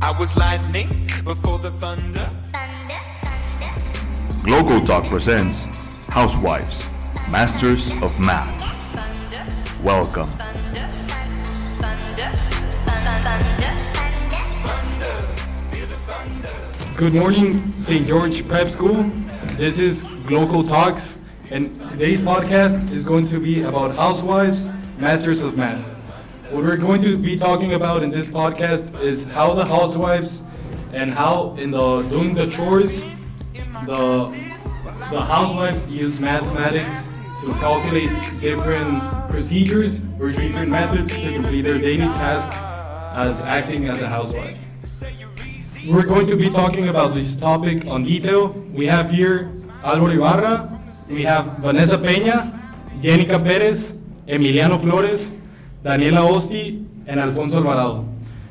I was lightning before the thunder. Glocal Talk presents Housewives, Masters of Math. Welcome. Good morning, St. George Prep School. This is Glocal Talks, and today's podcast is going to be about housewives, masters of math. What we're going to be talking about in this podcast is how the housewives and how in the doing the chores, the the housewives use mathematics to calculate different procedures or different methods to complete their daily tasks as acting as a housewife. We're going to be talking about this topic on detail. We have here Álvaro Ibarra, we have Vanessa Peña, Jenica Perez, Emiliano Flores, Daniela Osti, and Alfonso Alvarado.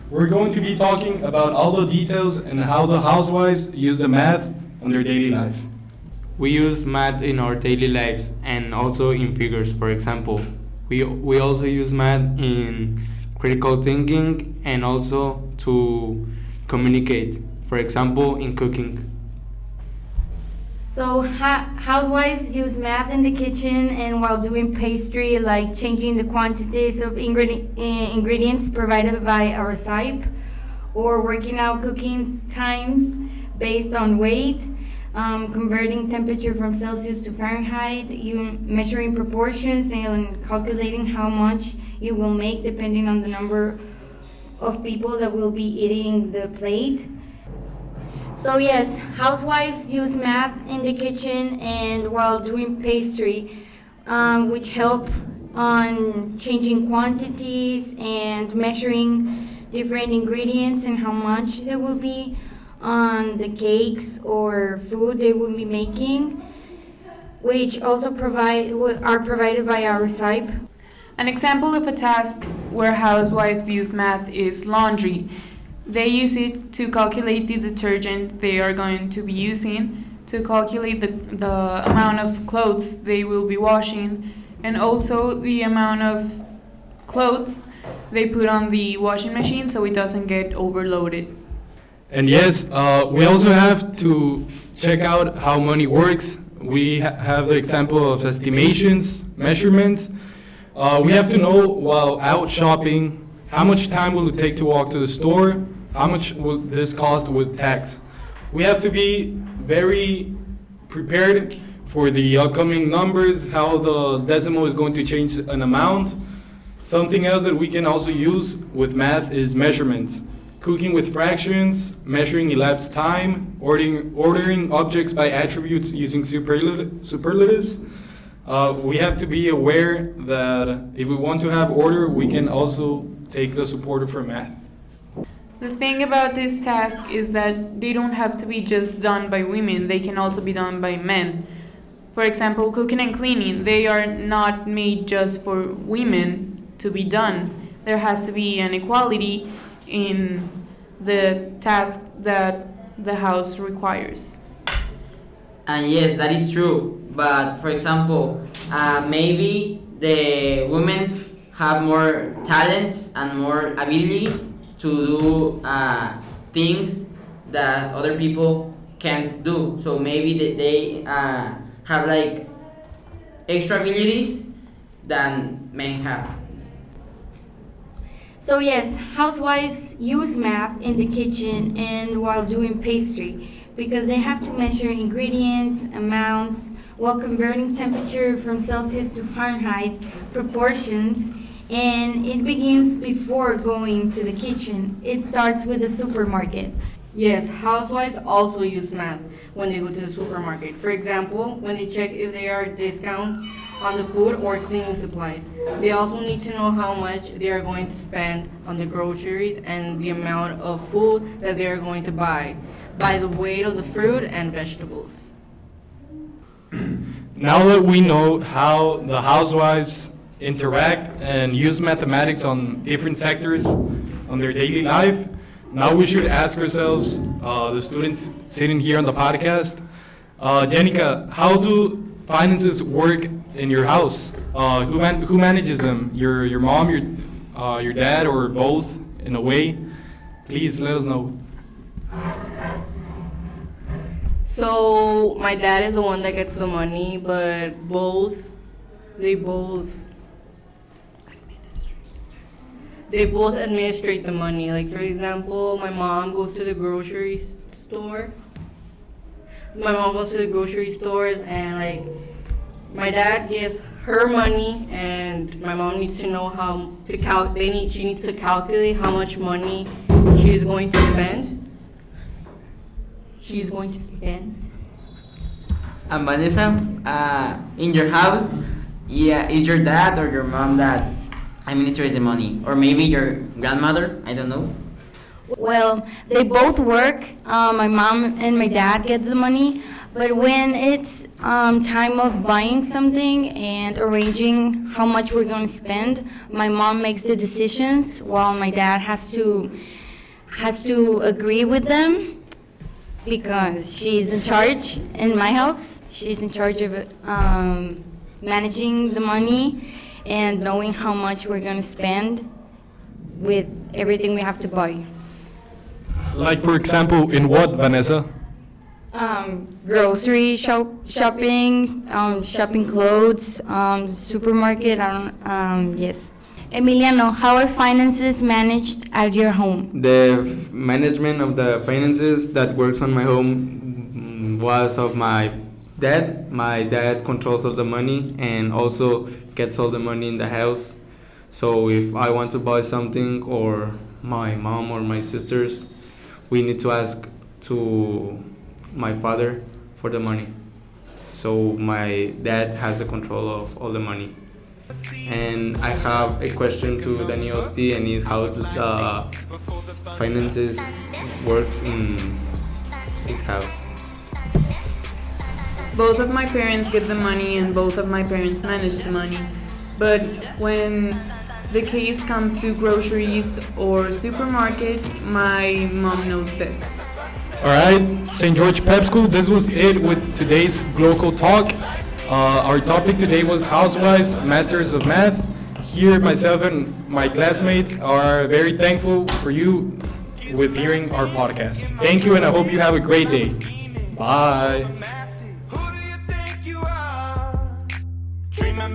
We're going to be talking about all the details and how the housewives use the math on their daily life. We use math in our daily lives and also in figures, for example. We, we also use math in critical thinking and also to communicate, for example, in cooking. So ha- housewives use math in the kitchen and while doing pastry, like changing the quantities of eh, ingredients provided by a recipe, or working out cooking times based on weight, um, converting temperature from Celsius to Fahrenheit, you measuring proportions and calculating how much you will make depending on the number of people that will be eating the plate. So yes, housewives use math in the kitchen and while doing pastry, um, which help on changing quantities and measuring different ingredients and how much there will be on the cakes or food they will be making, which also provide are provided by our recipe. An example of a task where housewives use math is laundry. They use it to calculate the detergent they are going to be using, to calculate the, the amount of clothes they will be washing, and also the amount of clothes they put on the washing machine so it doesn't get overloaded. And yes, uh, we also have to check out how money works. We ha- have the example of estimations, measurements. Uh, we have to know while out shopping how much time will it take to walk to the store, how much will this cost with tax. We have to be very prepared for the upcoming numbers, how the decimal is going to change an amount. Something else that we can also use with math is measurements. Cooking with fractions, measuring elapsed time, ordering, ordering objects by attributes using superlative, superlatives. Uh, we have to be aware that if we want to have order, we can also take the support for math. The thing about this task is that they don't have to be just done by women, they can also be done by men. For example, cooking and cleaning, they are not made just for women to be done. There has to be an equality in the task that the house requires. And yes, that is true. But for example, uh, maybe the women have more talents and more ability to do uh, things that other people can't do. So maybe they, they uh, have like extra abilities than men have. So yes, housewives use math in the kitchen and while doing pastry because they have to measure ingredients, amounts, while converting temperature from Celsius to Fahrenheit, proportions, and it begins before going to the kitchen. It starts with the supermarket. Yes, housewives also use math when they go to the supermarket. For example, when they check if there are discounts on the food or cleaning supplies. They also need to know how much they are going to spend on the groceries and the amount of food that they are going to buy by the weight of the fruit and vegetables. Now that we know how the housewives interact and use mathematics on different sectors on their daily life, now we should ask ourselves, uh, the students sitting here on the podcast, uh, Jenica, how do finances work in your house? Uh, who, man- who manages them? Your, your mom, your, uh, your dad, or both in a way? Please let us know. So my dad is the one that gets the money, but both they both they both administrate the money. Like for example, my mom goes to the grocery store. My mom goes to the grocery stores and like my dad gives her money and my mom needs to know how to cal they need she needs to calculate how much money she is going to spend. She's going to spend. And Vanessa, uh, in your house, yeah, is your dad or your mom that administers the money, or maybe your grandmother? I don't know. Well, they both work. Um, my mom and my dad gets the money, but when it's um, time of buying something and arranging how much we're going to spend, my mom makes the decisions while my dad has to has to agree with them because she's in charge in my house. She's in charge of um, managing the money and knowing how much we're going to spend with everything we have to buy. Like, for example, in what, Vanessa? Um, grocery shop, shopping, um, shopping clothes, um, supermarket. I. Um, yes. Emiliano, how are finances managed at your home? The f- management of the finances that works on my home was of my dad. My dad controls all the money and also gets all the money in the house. So if I want to buy something or my mom or my sisters, we need to ask to my father for the money. So my dad has the control of all the money. And I have a question to Danny Osti and is how the uh, finances works in his house. Both of my parents get the money and both of my parents manage the money. But when the case comes to groceries or supermarket, my mom knows best. All right, St. George Prep School, this was it with today's Glocal Talk. Uh, our topic today was Housewives, Masters of Math. Here, myself and my classmates are very thankful for you with hearing our podcast. Thank you, and I hope you have a great day. Bye.